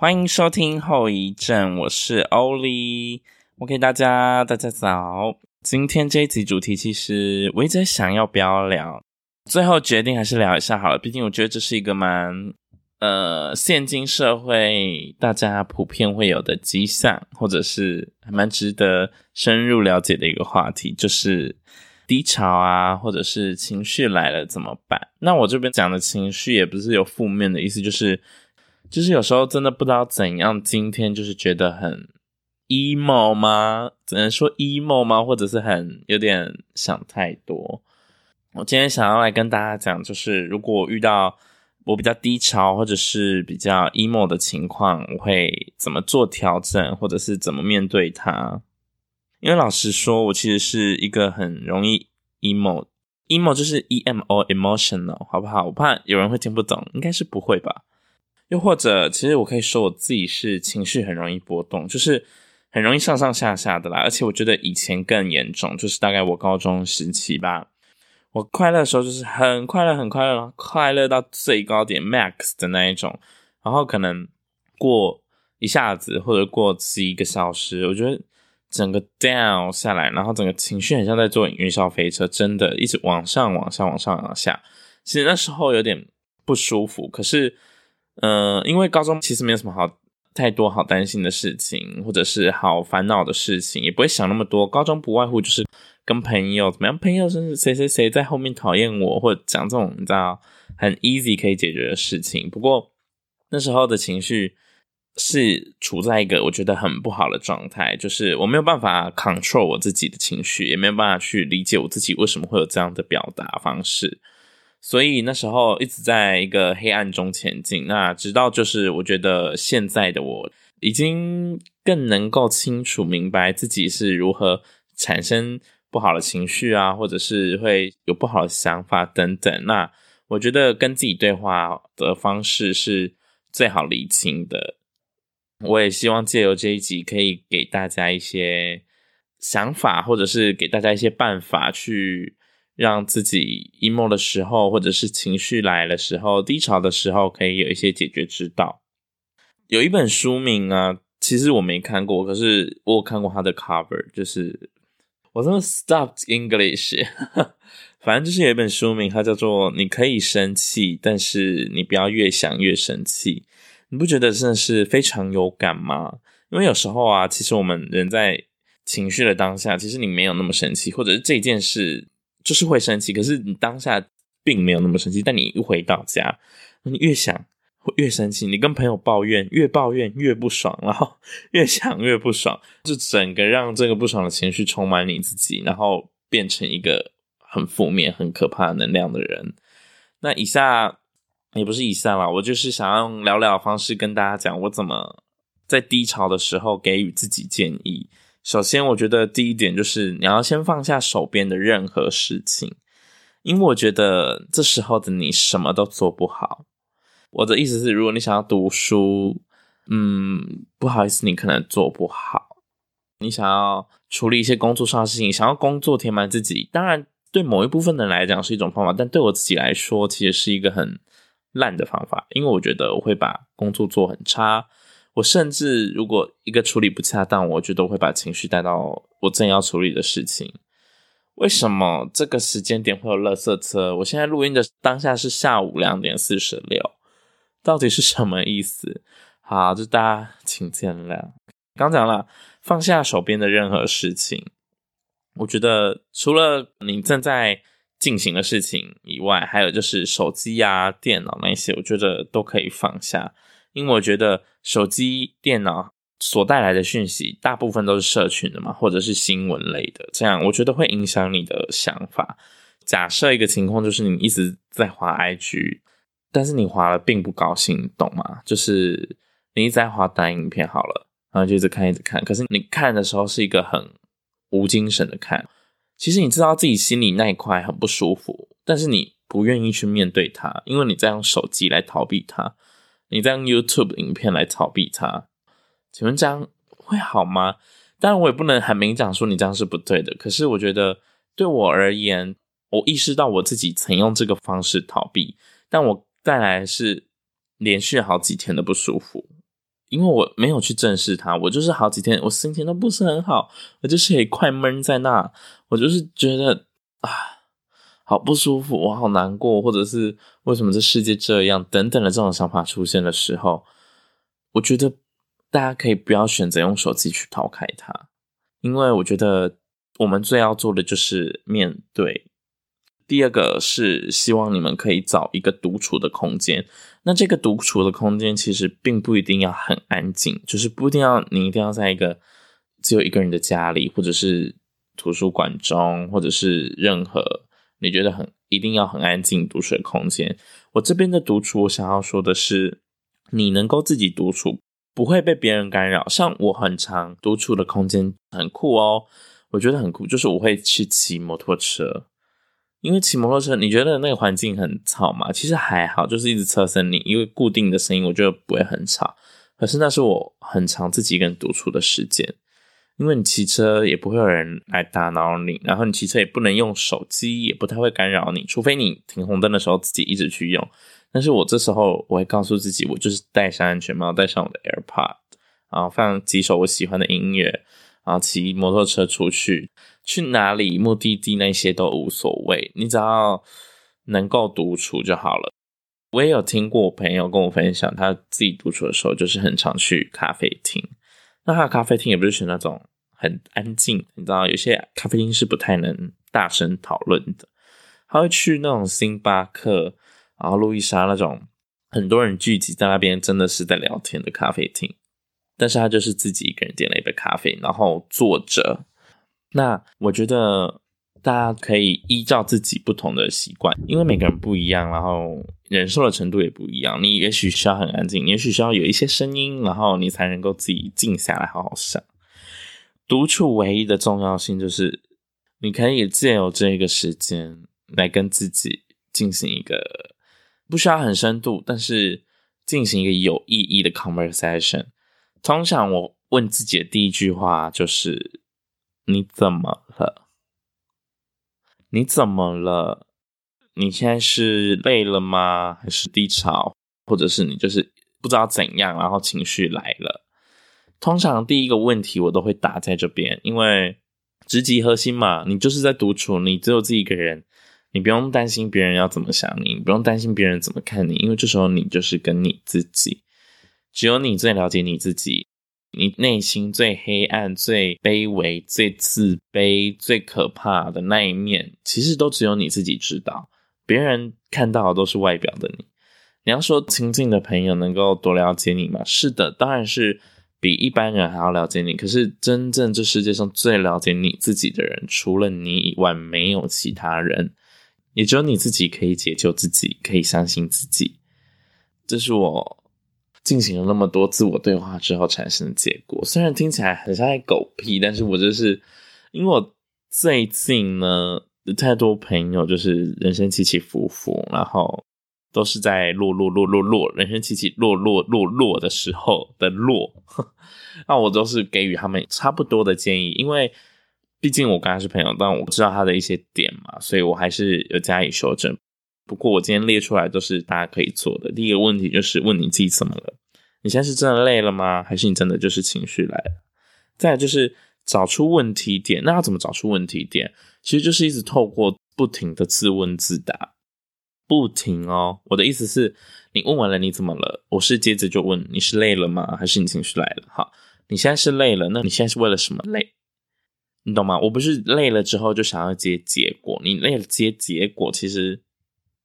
欢迎收听后遗症，我是欧里。OK，大家大家早。今天这一集主题其实我一直在想要不要聊，最后决定还是聊一下好了。毕竟我觉得这是一个蛮呃，现今社会大家普遍会有的迹象，或者是还蛮值得深入了解的一个话题，就是低潮啊，或者是情绪来了怎么办？那我这边讲的情绪也不是有负面的意思，就是。就是有时候真的不知道怎样，今天就是觉得很 emo 吗？只能说 emo 吗？或者是很有点想太多。我今天想要来跟大家讲，就是如果遇到我比较低潮或者是比较 emo 的情况，我会怎么做调整，或者是怎么面对它？因为老实说，我其实是一个很容易 emo，emo 就是 emo emotional，好不好？我怕有人会听不懂，应该是不会吧。又或者，其实我可以说我自己是情绪很容易波动，就是很容易上上下下的啦。而且我觉得以前更严重，就是大概我高中时期吧，我快乐的时候就是很快乐，很快乐，快乐到最高点 max 的那一种。然后可能过一下子，或者过几个小时，我觉得整个 down 下来，然后整个情绪很像在坐云霄飞车，真的一直往上、往上、往上、往下。其实那时候有点不舒服，可是。嗯、因为高中其实没有什么好太多好担心的事情，或者是好烦恼的事情，也不会想那么多。高中不外乎就是跟朋友怎么样，朋友是谁谁谁在后面讨厌我，或者讲这种你知道很 easy 可以解决的事情。不过那时候的情绪是处在一个我觉得很不好的状态，就是我没有办法 control 我自己的情绪，也没有办法去理解我自己为什么会有这样的表达方式。所以那时候一直在一个黑暗中前进。那直到就是我觉得现在的我已经更能够清楚明白自己是如何产生不好的情绪啊，或者是会有不好的想法等等。那我觉得跟自己对话的方式是最好理清的。我也希望借由这一集可以给大家一些想法，或者是给大家一些办法去。让自己 emo 的时候，或者是情绪来的时候、低潮的时候，可以有一些解决之道。有一本书名啊，其实我没看过，可是我有看过它的 cover，就是我真的 stopped English，反正就是有一本书名，它叫做“你可以生气，但是你不要越想越生气”。你不觉得真的是非常有感吗？因为有时候啊，其实我们人在情绪的当下，其实你没有那么生气，或者是这件事。就是会生气，可是你当下并没有那么生气。但你一回到家，你越想会越生气。你跟朋友抱怨，越抱怨越不爽，然后 越想越不爽，就整个让这个不爽的情绪充满你自己，然后变成一个很负面、很可怕能量的人。那以下也不是以下啦，我就是想用聊聊的方式跟大家讲，我怎么在低潮的时候给予自己建议。首先，我觉得第一点就是你要先放下手边的任何事情，因为我觉得这时候的你什么都做不好。我的意思是，如果你想要读书，嗯，不好意思，你可能做不好。你想要处理一些工作上的事情，想要工作填满自己，当然对某一部分人来讲是一种方法，但对我自己来说，其实是一个很烂的方法，因为我觉得我会把工作做很差。我甚至如果一个处理不恰当，我觉得会把情绪带到我正要处理的事情。为什么这个时间点会有垃圾车？我现在录音的当下是下午两点四十六，到底是什么意思？好，就大家请见谅。刚讲了，放下手边的任何事情。我觉得除了你正在进行的事情以外，还有就是手机啊、电脑那些，我觉得都可以放下。因为我觉得手机、电脑所带来的讯息，大部分都是社群的嘛，或者是新闻类的，这样我觉得会影响你的想法。假设一个情况就是你一直在滑 IG，但是你滑了并不高兴，懂吗？就是你一直在滑短影片好了，然后就一直看一直看，可是你看的时候是一个很无精神的看。其实你知道自己心里那一块很不舒服，但是你不愿意去面对它，因为你在用手机来逃避它。你在用 YouTube 影片来逃避它，请问这样会好吗？当然，我也不能很明讲说你这样是不对的。可是，我觉得对我而言，我意识到我自己曾用这个方式逃避，但我带来是连续好几天的不舒服。因为我没有去正视它，我就是好几天我心情都不是很好，我就是也快闷在那，我就是觉得啊，好不舒服，我好难过，或者是为什么这世界这样等等的这种想法出现的时候，我觉得大家可以不要选择用手机去逃开它，因为我觉得我们最要做的就是面对。第二个是希望你们可以找一个独处的空间。那这个独处的空间其实并不一定要很安静，就是不一定要你一定要在一个只有一个人的家里，或者是图书馆中，或者是任何你觉得很一定要很安静独处的空间。我这边的独处，我想要说的是，你能够自己独处，不会被别人干扰。像我很常独处的空间很酷哦，我觉得很酷，就是我会去骑摩托车。因为骑摩托车，你觉得那个环境很吵吗？其实还好，就是一直车声，你因为固定的声音，我觉得不会很吵。可是那是我很常自己一个人独处的时间，因为你骑车也不会有人来打扰你，然后你骑车也不能用手机，也不太会干扰你，除非你停红灯的时候自己一直去用。但是我这时候我会告诉自己，我就是戴上安全帽，戴上我的 AirPod，然后放几首我喜欢的音乐，然后骑摩托车出去。去哪里、目的地那些都无所谓，你只要能够独处就好了。我也有听过我朋友跟我分享，他自己独处的时候，就是很常去咖啡厅。那他的咖啡厅也不是选那种很安静，你知道，有些咖啡厅是不太能大声讨论的。他会去那种星巴克，然后路易莎那种很多人聚集在那边，真的是在聊天的咖啡厅。但是他就是自己一个人点了一杯咖啡，然后坐着。那我觉得大家可以依照自己不同的习惯，因为每个人不一样，然后忍受的程度也不一样。你也许需要很安静，也许需要有一些声音，然后你才能够自己静下来好好想。独处唯一的重要性就是，你可以借由这个时间来跟自己进行一个不需要很深度，但是进行一个有意义的 conversation。通常我问自己的第一句话就是。你怎么了？你怎么了？你现在是累了吗？还是低潮？或者是你就是不知道怎样，然后情绪来了？通常第一个问题我都会打在这边，因为直击核心嘛。你就是在独处，你只有自己一个人，你不用担心别人要怎么想你，你不用担心别人怎么看你，因为这时候你就是跟你自己，只有你最了解你自己。你内心最黑暗、最卑微、最自卑、最可怕的那一面，其实都只有你自己知道。别人看到的都是外表的你。你要说亲近的朋友能够多了解你吗？是的，当然是比一般人还要了解你。可是真正这世界上最了解你自己的人，除了你以外，没有其他人。也只有你自己可以解救自己，可以相信自己。这是我。进行了那么多自我对话之后产生的结果，虽然听起来很像在狗屁，但是我就是因为我最近呢，太多朋友就是人生起起伏伏，然后都是在落落落落落，人生起起落落落落的时候的落，那我都是给予他们差不多的建议，因为毕竟我跟他是朋友，但我知道他的一些点嘛，所以我还是有加以修正。不过我今天列出来都是大家可以做的。第一个问题就是问你自己怎么了？你现在是真的累了吗？还是你真的就是情绪来了？再就是找出问题点。那要怎么找出问题点？其实就是一直透过不停的自问自答，不停哦。我的意思是，你问完了你怎么了？我是接着就问你是累了吗？还是你情绪来了？好，你现在是累了，那你现在是为了什么累？你懂吗？我不是累了之后就想要接结果，你累了接结果，其实。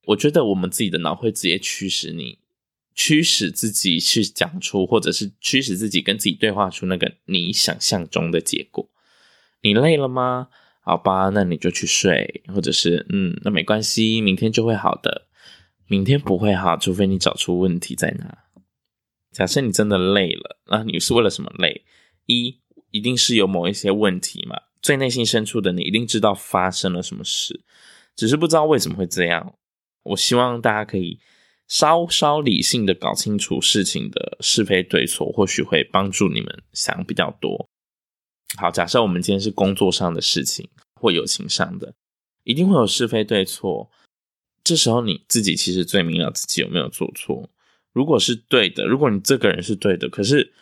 我觉得我们自己的脑会直接驱使你，驱使自己去讲出，或者是驱使自己跟自己对话出那个你想象中的结果。你累了吗？好吧，那你就去睡，或者是嗯，那没关系，明天就会好的。明天不会好，除非你找出问题在哪。假设你真的累了，那你是为了什么累？一，一定是有某一些问题嘛，最内心深处的你一定知道发生了什么事，只是不知道为什么会这样。我希望大家可以稍稍理性的搞清楚事情的是非对错，或许会帮助你们想比较多。好，假设我们今天是工作上的事情或友情上的，一定会有是非对错。这时候你自己其实最明了自己有没有做错。如果是对的，如果你这个人是对的，可是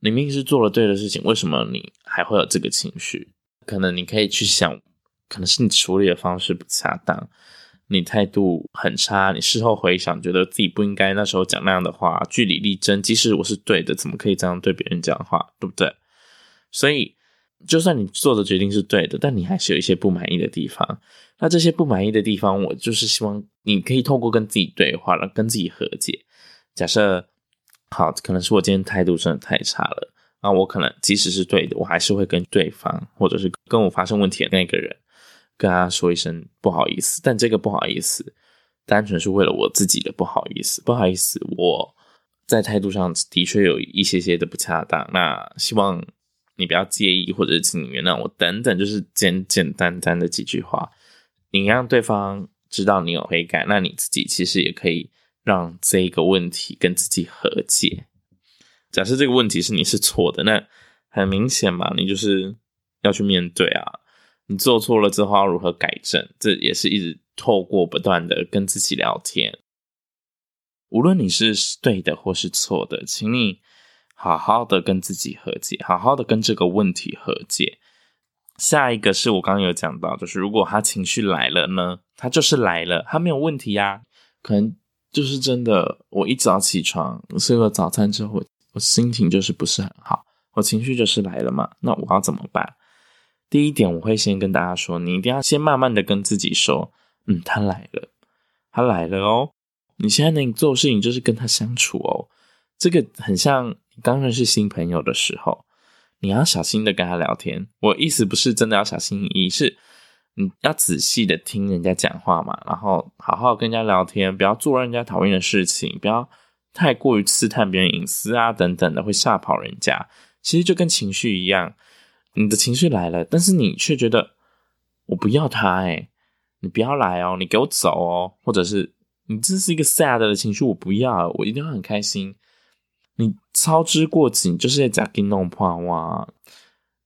你明明是做了对的事情，为什么你还会有这个情绪？可能你可以去想，可能是你处理的方式不恰当，你态度很差，你事后回想，觉得自己不应该那时候讲那样的话，据理力争。即使我是对的，怎么可以这样对别人讲话，对不对？所以，就算你做的决定是对的，但你还是有一些不满意的地方。那这些不满意的地方，我就是希望你可以透过跟自己对话了，跟自己和解。假设好，可能是我今天态度真的太差了，那我可能即使是对的，我还是会跟对方，或者是跟我发生问题的那个人，跟他说一声不好意思。但这个不好意思，单纯是为了我自己的不好意思，不好意思，我在态度上的确有一些些的不恰当。那希望。你不要介意，或者是请你原谅我等等，就是简简单单的几句话，你让对方知道你有悔改，那你自己其实也可以让这个问题跟自己和解。假设这个问题是你是错的，那很明显嘛，你就是要去面对啊。你做错了之后要如何改正？这也是一直透过不断的跟自己聊天。无论你是对的或是错的，请你。好好的跟自己和解，好好的跟这个问题和解。下一个是我刚刚有讲到，就是如果他情绪来了呢，他就是来了，他没有问题呀。可能就是真的，我一早起床吃了早餐之后，我心情就是不是很好，我情绪就是来了嘛。那我要怎么办？第一点，我会先跟大家说，你一定要先慢慢的跟自己说，嗯，他来了，他来了哦。你现在能做的事情就是跟他相处哦。这个很像。刚认识新朋友的时候，你要小心的跟他聊天。我意思不是真的要小心翼翼，是你要仔细的听人家讲话嘛，然后好好跟人家聊天，不要做让人家讨厌的事情，不要太过于刺探别人隐私啊等等的，会吓跑人家。其实就跟情绪一样，你的情绪来了，但是你却觉得我不要他，诶，你不要来哦，你给我走哦，或者是你这是一个 sad 的情绪，我不要，我一定要很开心。你操之过急，就是在给弄破哇？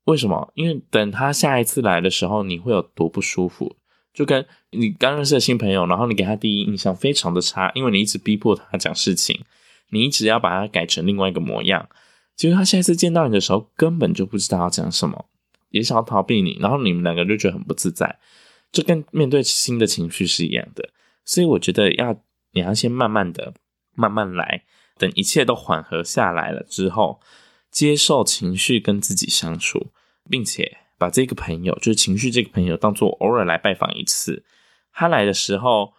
为什么？因为等他下一次来的时候，你会有多不舒服？就跟你刚认识的新朋友，然后你给他第一印象非常的差，因为你一直逼迫他讲事情，你一直要把他改成另外一个模样。结果他下一次见到你的时候，根本就不知道要讲什么，也想要逃避你，然后你们两个就觉得很不自在，就跟面对新的情绪是一样的。所以我觉得要你要先慢慢的，慢慢来。等一切都缓和下来了之后，接受情绪跟自己相处，并且把这个朋友，就是情绪这个朋友，当做偶尔来拜访一次。他来的时候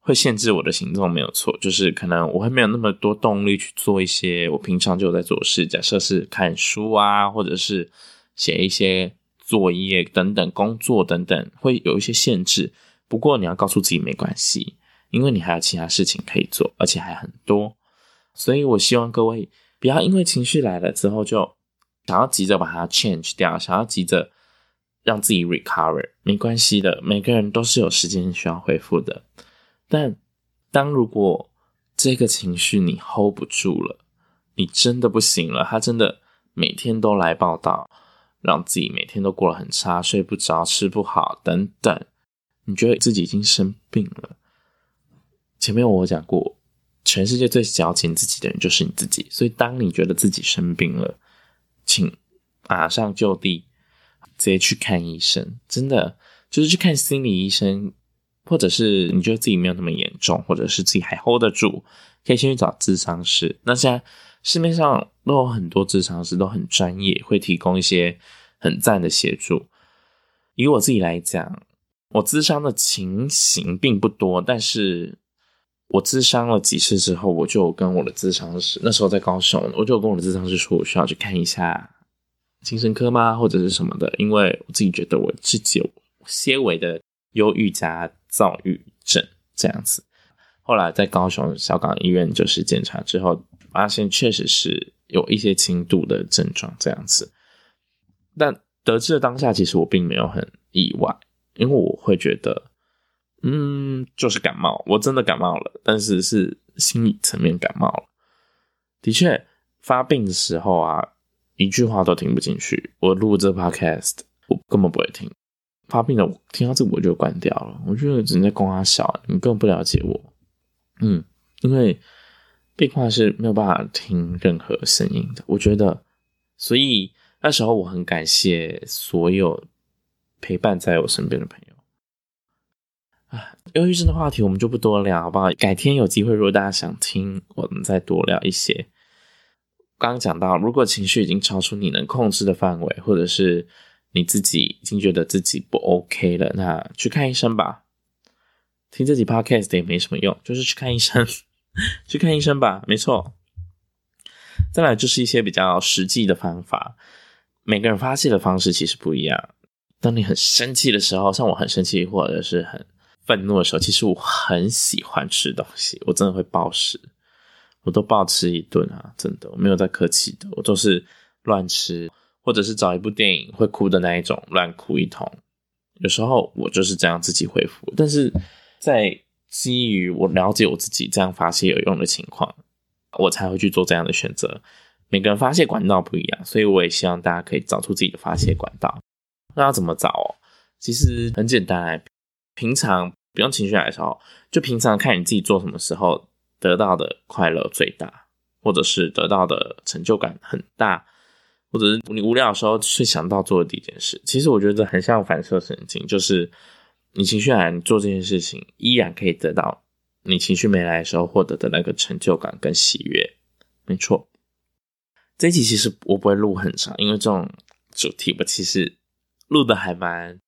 会限制我的行动，没有错，就是可能我会没有那么多动力去做一些我平常就有在做事，假设是看书啊，或者是写一些作业等等，工作等等，会有一些限制。不过你要告诉自己没关系，因为你还有其他事情可以做，而且还很多。所以，我希望各位不要因为情绪来了之后就想要急着把它 change 掉，想要急着让自己 recover。没关系的，每个人都是有时间需要恢复的。但当如果这个情绪你 hold 不住了，你真的不行了，他真的每天都来报道，让自己每天都过得很差，睡不着，吃不好等等，你觉得自己已经生病了。前面我讲过。全世界最矫情自己的人就是你自己，所以当你觉得自己生病了，请马上就地直接去看医生，真的就是去看心理医生，或者是你觉得自己没有那么严重，或者是自己还 hold 得住，可以先去找咨商师。那现在市面上都有很多咨商师，都很专业，会提供一些很赞的协助。以我自己来讲，我咨商的情形并不多，但是。我自伤了几次之后，我就跟我的自伤师，那时候在高雄，我就跟我的自伤师说，我需要去看一下精神科吗，或者是什么的，因为我自己觉得我自己有些微的忧郁加躁郁症这样子。后来在高雄小港医院就是检查之后，发现确实是有一些轻度的症状这样子。但得知的当下，其实我并没有很意外，因为我会觉得。嗯，就是感冒，我真的感冒了，但是是心理层面感冒了。的确，发病的时候啊，一句话都听不进去。我录这 podcast，我根本不会听。发病了，我听到这我就关掉了。我觉得人在供三小，你根本不了解我。嗯，因为壁块是没有办法听任何声音的。我觉得，所以那时候我很感谢所有陪伴在我身边的朋友。忧郁症的话题我们就不多聊，好不好？改天有机会，如果大家想听，我们再多聊一些。刚刚讲到，如果情绪已经超出你能控制的范围，或者是你自己已经觉得自己不 OK 了，那去看医生吧。听这集 Podcast 也没什么用，就是去看医生，去看医生吧。没错。再来就是一些比较实际的方法，每个人发泄的方式其实不一样。当你很生气的时候，像我很生气或者是很愤怒的时候，其实我很喜欢吃东西，我真的会暴食。我都暴吃一顿啊，真的，我没有在客气的，我都是乱吃，或者是找一部电影会哭的那一种，乱哭一通。有时候我就是这样自己恢复，但是在基于我了解我自己这样发泄有用的情况，我才会去做这样的选择。每个人发泄管道不一样，所以我也希望大家可以找出自己的发泄管道。那要怎么找哦？其实很简单，平常不用情绪来的时候，就平常看你自己做什么时候。得到的快乐最大，或者是得到的成就感很大，或者是你无聊的时候去想到做的第一件事。其实我觉得很像反射神经，就是你情绪来，你做这件事情依然可以得到你情绪没来的时候获得的那个成就感跟喜悦。没错，这一集其实我不会录很长，因为这种主题我其实录的还蛮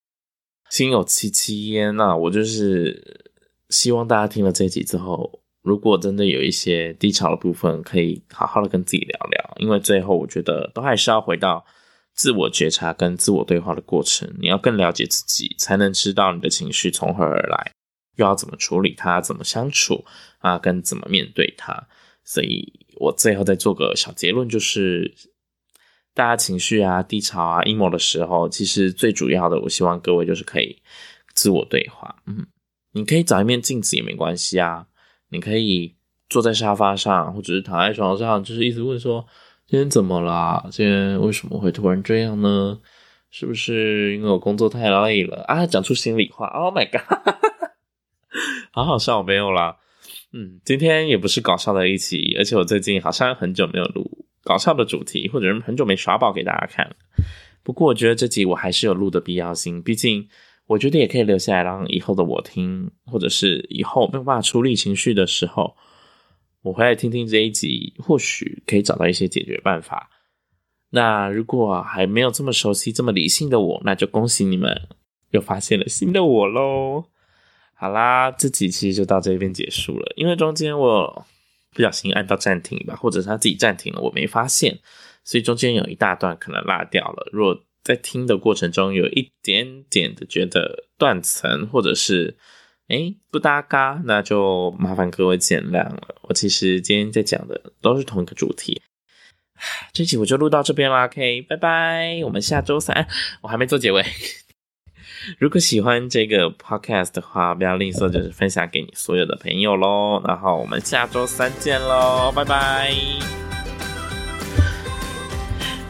心有戚戚焉。那我就是希望大家听了这集之后。如果真的有一些低潮的部分，可以好好的跟自己聊聊，因为最后我觉得都还是要回到自我觉察跟自我对话的过程。你要更了解自己，才能知道你的情绪从何而来，又要怎么处理它，怎么相处啊，跟怎么面对它。所以我最后再做个小结论，就是大家情绪啊、低潮啊、emo 的时候，其实最主要的，我希望各位就是可以自我对话。嗯，你可以找一面镜子也没关系啊。你可以坐在沙发上，或者是躺在床上，就是一直问说：“今天怎么啦？今天为什么会突然这样呢？是不是因为我工作太累了啊？”讲出心里话，Oh my god，好好笑，没有啦。嗯，今天也不是搞笑的一期，而且我最近好像很久没有录搞笑的主题，或者是很久没耍宝给大家看了。不过我觉得这集我还是有录的必要性，毕竟。我觉得也可以留下来让以后的我听，或者是以后没有办法处理情绪的时候，我回来听听这一集，或许可以找到一些解决办法。那如果还没有这么熟悉、这么理性的我，那就恭喜你们又发现了新的我喽！好啦，这集其实就到这边结束了，因为中间我不小心按到暂停吧，或者是他自己暂停了，我没发现，所以中间有一大段可能落掉了。如果在听的过程中，有一点点的觉得断层，或者是诶不搭嘎，那就麻烦各位见谅了。我其实今天在讲的都是同一个主题，这期我就录到这边啦。OK，拜拜，我们下周三。我还没做结尾。如果喜欢这个 podcast 的话，不要吝啬，就是分享给你所有的朋友喽。然后我们下周三见喽，拜拜。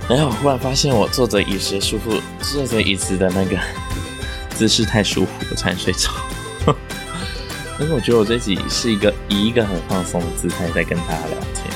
然后我忽然发现，我坐着椅子舒服，坐着椅子的那个 姿势太舒服，我差点睡着。但是我觉得我这集是一个以一个很放松的姿态在跟大家聊天。